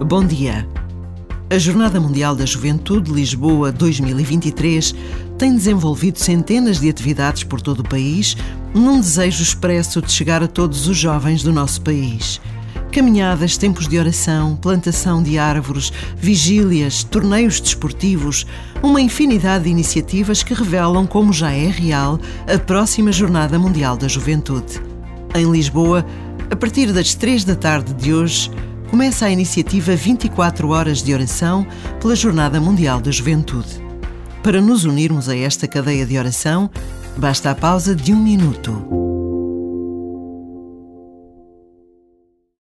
Bom dia. A Jornada Mundial da Juventude Lisboa 2023 tem desenvolvido centenas de atividades por todo o país, num desejo expresso de chegar a todos os jovens do nosso país. Caminhadas, tempos de oração, plantação de árvores, vigílias, torneios desportivos, uma infinidade de iniciativas que revelam como já é real a próxima Jornada Mundial da Juventude. Em Lisboa, a partir das três da tarde de hoje, começa a iniciativa 24 Horas de Oração pela Jornada Mundial da Juventude. Para nos unirmos a esta cadeia de oração, basta a pausa de um minuto.